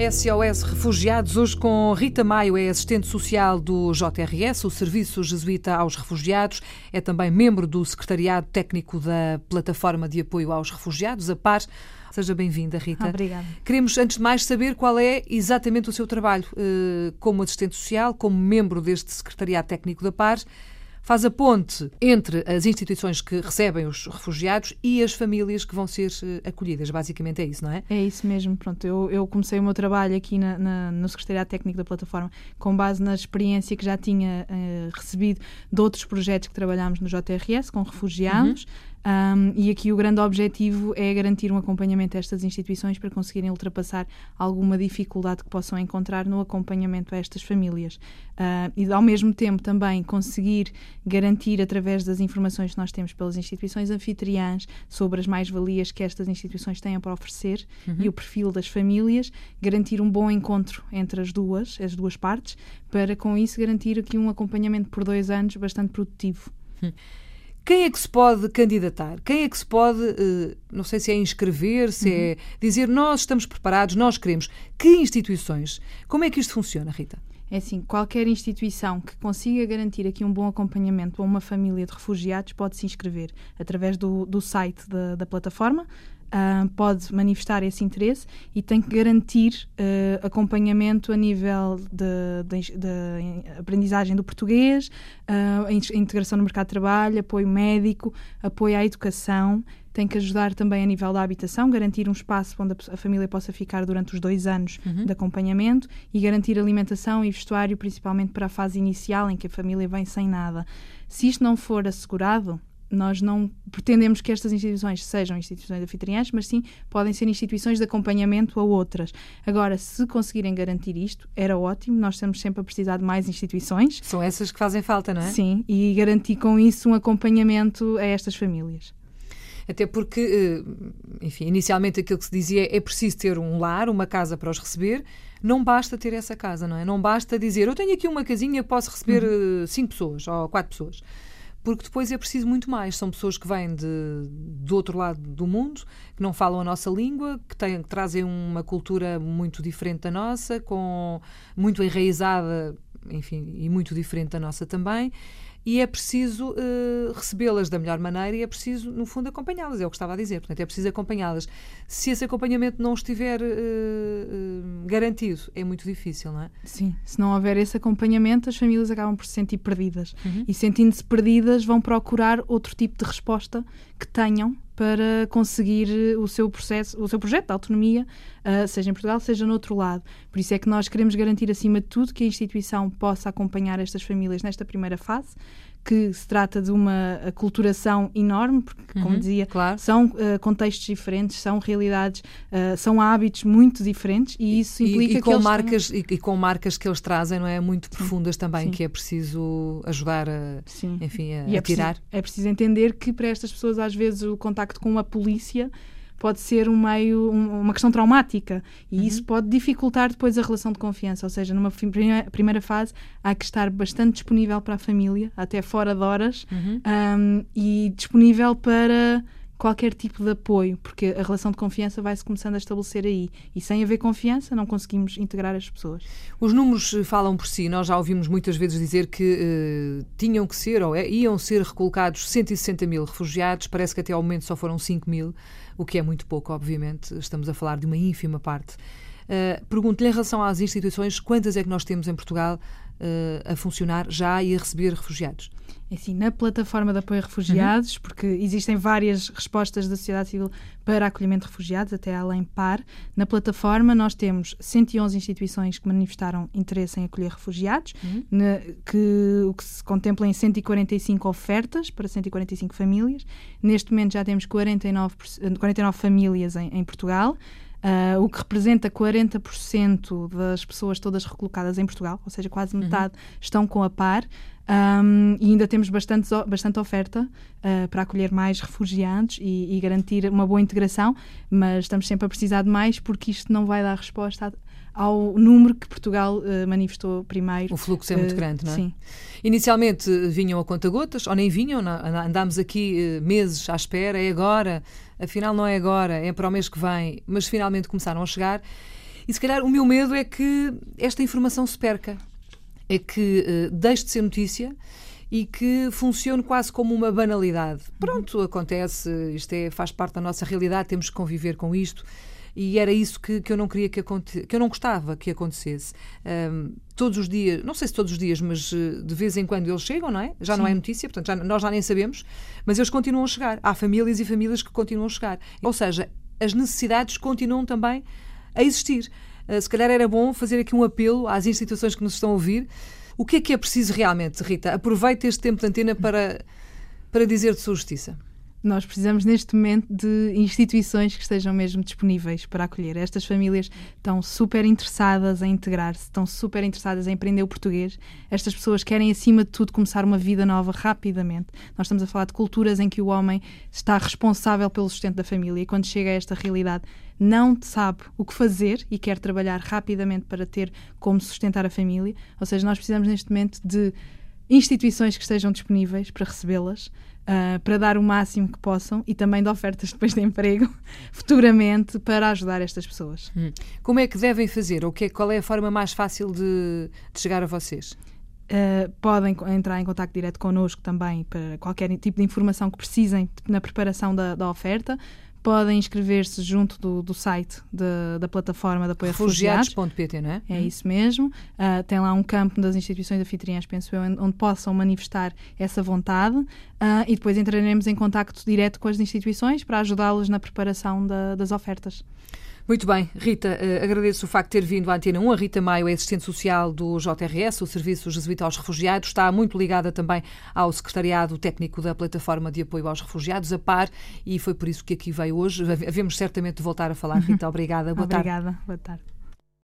SOS Refugiados, hoje com Rita Maio, é assistente social do JRS, o Serviço Jesuíta aos Refugiados, é também membro do Secretariado Técnico da Plataforma de Apoio aos Refugiados, a PAR. Seja bem-vinda, Rita. Obrigada. Queremos, antes de mais, saber qual é exatamente o seu trabalho eh, como assistente social, como membro deste Secretariado Técnico da PAR faz a ponte entre as instituições que recebem os refugiados e as famílias que vão ser eh, acolhidas. Basicamente é isso, não é? É isso mesmo. Pronto, eu, eu comecei o meu trabalho aqui na, na, no Secretariado Técnico da plataforma com base na experiência que já tinha uh, recebido de outros projetos que trabalhámos no JRS com refugiados. Uhum. Um, e aqui o grande objetivo é garantir um acompanhamento a estas instituições para conseguirem ultrapassar alguma dificuldade que possam encontrar no acompanhamento a estas famílias. Uh, e ao mesmo tempo também conseguir garantir, através das informações que nós temos pelas instituições anfitriãs sobre as mais-valias que estas instituições têm para oferecer uhum. e o perfil das famílias, garantir um bom encontro entre as duas, as duas partes, para com isso garantir aqui um acompanhamento por dois anos bastante produtivo. Uhum. Quem é que se pode candidatar? Quem é que se pode, eh, não sei se é inscrever, se é uhum. é dizer nós estamos preparados, nós queremos? Que instituições? Como é que isto funciona, Rita? É assim, qualquer instituição que consiga garantir aqui um bom acompanhamento a uma família de refugiados pode se inscrever através do, do site da, da plataforma uh, pode manifestar esse interesse e tem que garantir uh, acompanhamento a nível de aprendizagem do português, uh, a integração no mercado de trabalho, apoio médico, apoio à educação tem que ajudar também a nível da habitação, garantir um espaço onde a família possa ficar durante os dois anos uhum. de acompanhamento e garantir alimentação e vestuário, principalmente para a fase inicial em que a família vem sem nada. Se isto não for assegurado, nós não pretendemos que estas instituições sejam instituições anfitriãs, mas sim podem ser instituições de acompanhamento a outras. Agora, se conseguirem garantir isto, era ótimo. Nós estamos sempre a precisar de mais instituições. São essas que fazem falta, não é? Sim, e garantir com isso um acompanhamento a estas famílias. Até porque, eh, enfim, inicialmente aquilo que se dizia é preciso ter um lar, uma casa para os receber. Não basta ter essa casa, não é? Não basta dizer eu tenho aqui uma casinha, posso receber uhum. Eh, cinco pessoas ou quatro pessoas porque depois é preciso muito mais. São pessoas que vêm de, do outro lado do mundo, que não falam a nossa língua, que, têm, que trazem uma cultura muito diferente da nossa, com muito enraizada, enfim, e muito diferente da nossa também e é preciso uh, recebê-las da melhor maneira e é preciso, no fundo, acompanhá-las. É o que estava a dizer. Portanto, é preciso acompanhá-las. Se esse acompanhamento não estiver uh, uh, garantido, é muito difícil, não é? Sim. Se não houver esse acompanhamento, as famílias acabam por se sentir perdidas. Uhum. E sentindo-se perdidas, vão procurar outro tipo de resposta que tenham para conseguir o seu processo, o seu projeto de autonomia, uh, seja em Portugal, seja no outro lado. Por isso é que nós queremos garantir, acima de tudo, que a instituição possa acompanhar estas famílias nesta primeira fase, que se trata de uma aculturação enorme, porque, como uhum, dizia, claro. são uh, contextos diferentes, são realidades, uh, são hábitos muito diferentes e isso implica e, e que com marcas tenham... e, e, com marcas que eles trazem, não é, muito profundas sim, também, sim. que é preciso ajudar a, sim. enfim, a, e é tirar. Preciso, é preciso entender que para estas pessoas às vezes o contacto com a polícia pode ser um meio, um, uma questão traumática e uhum. isso pode dificultar depois a relação de confiança. Ou seja, numa primeira fase há que estar bastante disponível para a família, até fora de horas, uhum. um, e disponível para qualquer tipo de apoio, porque a relação de confiança vai-se começando a estabelecer aí. E sem haver confiança, não conseguimos integrar as pessoas. Os números eh, falam por si. Nós já ouvimos muitas vezes dizer que uh, tinham que ser, ou é, iam ser recolocados 160 mil refugiados. Parece que até ao momento só foram 5 mil, o que é muito pouco, obviamente. Estamos a falar de uma ínfima parte. Uh, Pergunto-lhe em relação às instituições, quantas é que nós temos em Portugal uh, a funcionar já e a receber refugiados? É assim, na plataforma de apoio a refugiados, uhum. porque existem várias respostas da sociedade civil para acolhimento de refugiados, até além par. Na plataforma nós temos 111 instituições que manifestaram interesse em acolher refugiados, uhum. na, que, o que se contempla em 145 ofertas para 145 famílias. Neste momento já temos 49, 49 famílias em, em Portugal. Uh, o que representa 40% das pessoas todas recolocadas em Portugal, ou seja, quase uhum. metade uhum. estão com a par. Um, e ainda temos bastante, bastante oferta uh, para acolher mais refugiados e, e, garantir uma boa integração, mas estamos sempre a precisar de mais porque isto não vai dar resposta ao número que Portugal uh, manifestou primeiro. O fluxo é muito uh, grande, não é? Sim. Inicialmente vinham a conta-gotas, ou nem vinham, não, andámos aqui meses à espera, é agora, afinal não é agora, é para o mês que vem, mas finalmente começaram a chegar. E se calhar o meu medo é que esta informação se perca, é que uh, deixe de ser notícia e que funcione quase como uma banalidade. Pronto, acontece, isto é, faz parte da nossa realidade, temos que conviver com isto e era isso que, que eu não queria que acontecesse, que eu não gostava que acontecesse. Um, todos os dias, não sei se todos os dias, mas eh, de vez em quando eles chegam, não é? Já Sim. não é notícia, portanto já, nós já nem sabemos, mas eles continuam a chegar. Há famílias e famílias que continuam a chegar. Ou seja, as necessidades continuam também a existir. Uh, se calhar era bom fazer aqui um apelo às instituições que nos estão a ouvir. O que é que é preciso realmente, Rita? Aproveite este tempo de antena para, para dizer de sua justiça. Nós precisamos neste momento de instituições que estejam mesmo disponíveis para acolher. Estas famílias estão super interessadas em integrar-se, estão super interessadas em aprender o português. Estas pessoas querem, acima de tudo, começar uma vida nova rapidamente. Nós estamos a falar de culturas em que o homem está responsável pelo sustento da família e quando chega a esta realidade não sabe o que fazer e quer trabalhar rapidamente para ter como sustentar a família. Ou seja, nós precisamos neste momento de instituições que estejam disponíveis para recebê-las uh, para dar o máximo que possam e também de ofertas depois de emprego futuramente para ajudar estas pessoas. Hum. Como é que devem fazer? Ou que, qual é a forma mais fácil de, de chegar a vocês? Uh, podem entrar em contato direto connosco também para qualquer tipo de informação que precisem na preparação da, da oferta podem inscrever-se junto do, do site de, da plataforma de apoio a refugiados. Refugiados.pt, não é? É isso mesmo. Uh, tem lá um campo das instituições anfitriãs, penso eu, onde possam manifestar essa vontade uh, e depois entraremos em contacto direto com as instituições para ajudá-los na preparação da, das ofertas. Muito bem, Rita, uh, agradeço o facto de ter vindo à Antena 1. A Rita Maio é assistente social do JRS, o Serviço Jesuíta aos Refugiados. Está muito ligada também ao Secretariado Técnico da Plataforma de Apoio aos Refugiados, a PAR, e foi por isso que aqui veio hoje. Havemos certamente de voltar a falar. Rita, obrigada. Boa Obrigada. Tarde. Boa tarde.